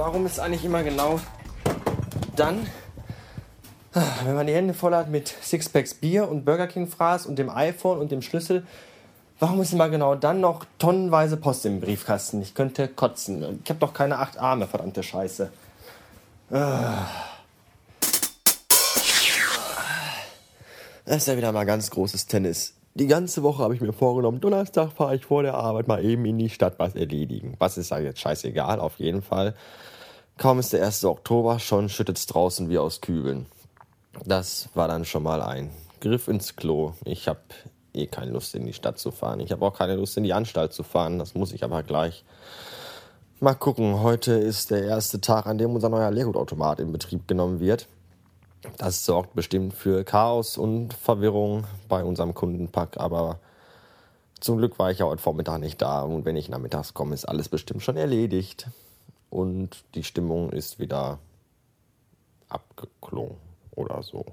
warum ist eigentlich immer genau dann, wenn man die Hände voll hat mit Sixpacks Bier und Burger King Fraß und dem iPhone und dem Schlüssel, warum ist immer genau dann noch tonnenweise Post im Briefkasten? Ich könnte kotzen. Ich habe doch keine acht Arme, verdammte Scheiße. Das ist ja wieder mal ganz großes Tennis. Die ganze Woche habe ich mir vorgenommen, Donnerstag fahre ich vor der Arbeit mal eben in die Stadt was erledigen. Was ist ja jetzt scheißegal, auf jeden Fall. Kaum ist der 1. Oktober, schon schüttet es draußen wie aus Kübeln. Das war dann schon mal ein Griff ins Klo. Ich habe eh keine Lust in die Stadt zu fahren. Ich habe auch keine Lust in die Anstalt zu fahren. Das muss ich aber gleich. Mal gucken. Heute ist der erste Tag, an dem unser neuer Leergutautomat in Betrieb genommen wird. Das sorgt bestimmt für Chaos und Verwirrung bei unserem Kundenpack, aber zum Glück war ich ja heute Vormittag nicht da und wenn ich nachmittags komme, ist alles bestimmt schon erledigt und die Stimmung ist wieder abgeklungen oder so.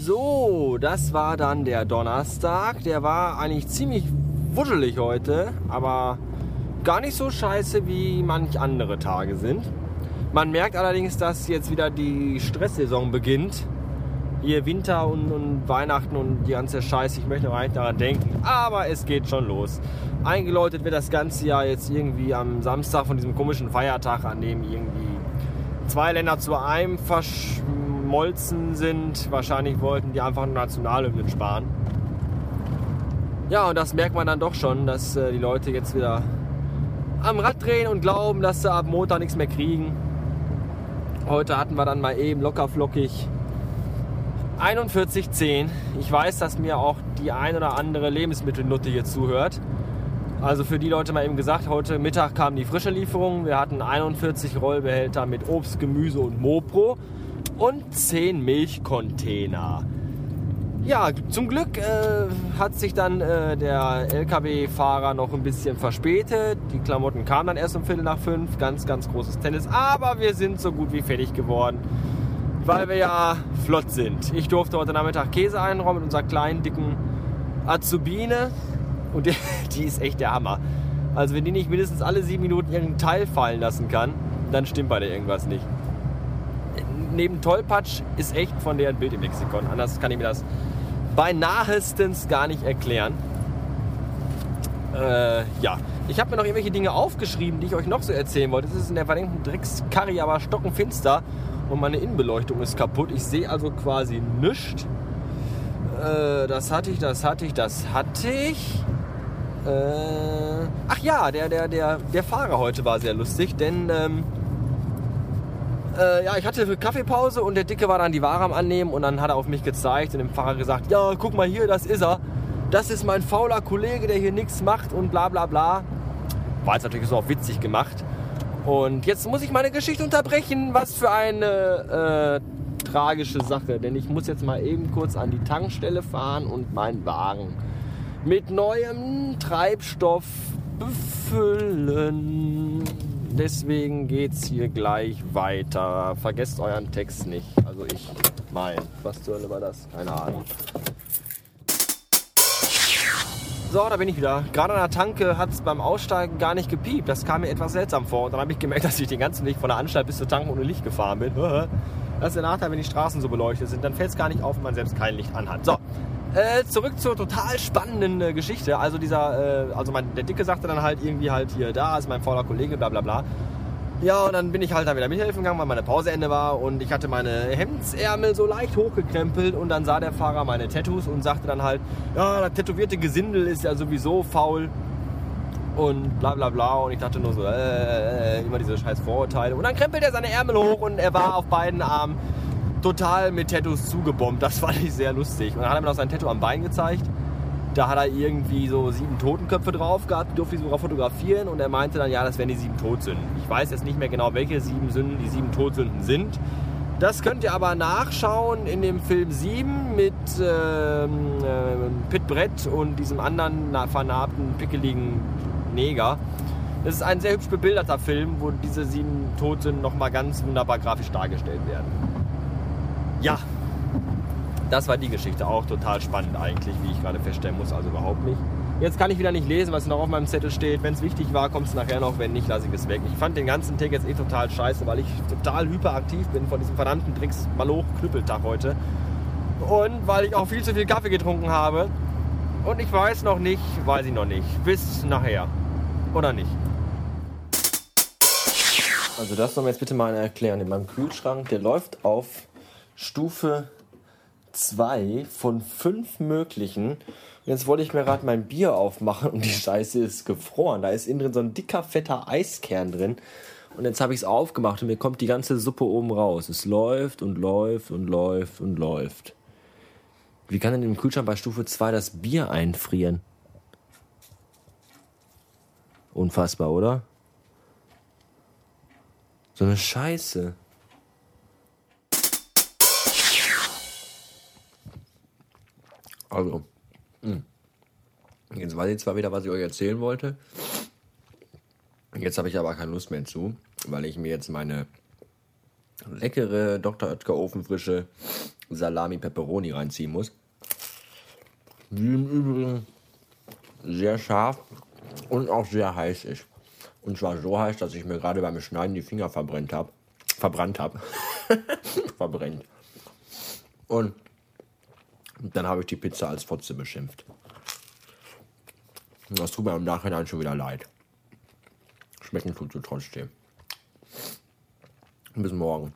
So, das war dann der Donnerstag. Der war eigentlich ziemlich wuschelig heute, aber gar nicht so scheiße wie manch andere Tage sind. Man merkt allerdings, dass jetzt wieder die Stresssaison beginnt. Hier Winter und, und Weihnachten und die ganze Scheiße. Ich möchte noch nicht daran denken. Aber es geht schon los. Eingeläutet wird das ganze Jahr jetzt irgendwie am Samstag von diesem komischen Feiertag, an dem irgendwie zwei Länder zu einem verschmolzen sind. Wahrscheinlich wollten die einfach Nationalhymnen sparen. Ja, und das merkt man dann doch schon, dass äh, die Leute jetzt wieder am Rad drehen und glauben, dass sie ab Montag nichts mehr kriegen. Heute hatten wir dann mal eben locker flockig 41,10. Ich weiß, dass mir auch die ein oder andere Lebensmittelnutte hier zuhört. Also für die Leute mal eben gesagt, heute Mittag kam die frische Lieferung. Wir hatten 41 Rollbehälter mit Obst, Gemüse und Mopro und 10 Milchcontainer. Ja, zum Glück äh, hat sich dann äh, der LKW-Fahrer noch ein bisschen verspätet. Die Klamotten kamen dann erst um Viertel nach fünf. Ganz, ganz großes Tennis. Aber wir sind so gut wie fertig geworden, weil wir ja flott sind. Ich durfte heute Nachmittag Käse einräumen mit unserer kleinen, dicken Azubine. Und die, die ist echt der Hammer. Also wenn die nicht mindestens alle sieben Minuten irgendeinen Teil fallen lassen kann, dann stimmt bei der irgendwas nicht. Neben Tollpatsch ist echt von der ein Bild im Lexikon. Anders kann ich mir das beinahestens gar nicht erklären. Äh, ja, ich habe mir noch irgendwelche Dinge aufgeschrieben, die ich euch noch so erzählen wollte. Es ist in der verdammten Dreckskarre aber stockenfinster und meine Innenbeleuchtung ist kaputt. Ich sehe also quasi nichts. Äh, das hatte ich, das hatte ich, das hatte ich. Äh, ach ja, der, der, der, der Fahrer heute war sehr lustig, denn ähm, äh, ja, ich hatte Kaffeepause und der Dicke war dann die Ware am Annehmen und dann hat er auf mich gezeigt und dem Fahrer gesagt, ja, guck mal hier, das ist er. Das ist mein fauler Kollege, der hier nichts macht und bla bla bla. War jetzt natürlich so auch witzig gemacht. Und jetzt muss ich meine Geschichte unterbrechen. Was für eine äh, tragische Sache. Denn ich muss jetzt mal eben kurz an die Tankstelle fahren und meinen Wagen mit neuem Treibstoff befüllen deswegen geht's hier gleich weiter. Vergesst euren Text nicht. Also ich mein. Was zur Hölle war das? Keine Ahnung. So, da bin ich wieder. Gerade an der Tanke hat es beim Aussteigen gar nicht gepiept. Das kam mir etwas seltsam vor. Und dann habe ich gemerkt, dass ich den ganzen Weg von der Anstalt bis zur Tanke ohne Licht gefahren bin. Das ist der Nachteil, wenn die Straßen so beleuchtet sind. Dann fällt es gar nicht auf, wenn man selbst kein Licht anhat. So, äh, zurück zur total spannenden äh, Geschichte. Also dieser, äh, also mein, der Dicke sagte dann halt irgendwie halt hier, da ist mein fauler Kollege, bla bla bla. Ja, und dann bin ich halt da wieder mithelfen gegangen, weil meine Pauseende war und ich hatte meine Hemdsärmel so leicht hochgekrempelt und dann sah der Fahrer meine Tattoos und sagte dann halt, ja, das tätowierte Gesindel ist ja sowieso faul und bla bla bla und ich dachte nur so, äh, äh, immer diese scheiß Vorurteile und dann krempelt er seine Ärmel hoch und er war auf beiden Armen total mit Tattoos zugebombt. Das fand ich sehr lustig. Und dann hat er mir noch sein Tattoo am Bein gezeigt. Da hat er irgendwie so sieben Totenköpfe drauf gehabt, durfte ich sogar fotografieren und er meinte dann, ja, das wären die sieben Todsünden. Ich weiß jetzt nicht mehr genau, welche sieben Sünden die sieben Todsünden sind. Das könnt ihr aber nachschauen in dem Film 7 mit ähm, äh, Pit Brett und diesem anderen vernarbten, pickeligen Neger. Das ist ein sehr hübsch bebilderter Film, wo diese sieben Todsünden nochmal ganz wunderbar grafisch dargestellt werden. Ja, das war die Geschichte auch total spannend eigentlich, wie ich gerade feststellen muss. Also überhaupt nicht. Jetzt kann ich wieder nicht lesen, was noch auf meinem Zettel steht. Wenn es wichtig war, kommt es nachher noch. Wenn nicht, lasse ich es weg. Ich fand den ganzen Tag jetzt eh total scheiße, weil ich total hyperaktiv bin von diesem verdammten Drinks Maloch Knüppeltag heute. Und weil ich auch viel zu viel Kaffee getrunken habe. Und ich weiß noch nicht, weiß ich noch nicht. Bis nachher. Oder nicht? Also das soll mir jetzt bitte mal erklären. In meinem Kühlschrank, der läuft auf Stufe 2 von 5 möglichen. Jetzt wollte ich mir gerade mein Bier aufmachen und die Scheiße ist gefroren. Da ist innen drin so ein dicker, fetter Eiskern drin. Und jetzt habe ich es aufgemacht und mir kommt die ganze Suppe oben raus. Es läuft und läuft und läuft und läuft. Wie kann denn im Kühlschrank bei Stufe 2 das Bier einfrieren? Unfassbar, oder? So eine Scheiße. Also, hm. jetzt weiß ich zwar wieder, was ich euch erzählen wollte. Jetzt habe ich aber keine Lust mehr zu, weil ich mir jetzt meine leckere Dr. Oetker Ofenfrische Salami Pepperoni reinziehen muss. Die im Übrigen sehr scharf und auch sehr heiß ist. Und zwar so heiß, dass ich mir gerade beim Schneiden die Finger verbrennt habe. Verbrannt habe. Verbrennt. Und dann habe ich die Pizza als Fotze beschimpft. Das tut mir im Nachhinein schon wieder leid. Schmecken tut sie trotzdem. Bis morgen.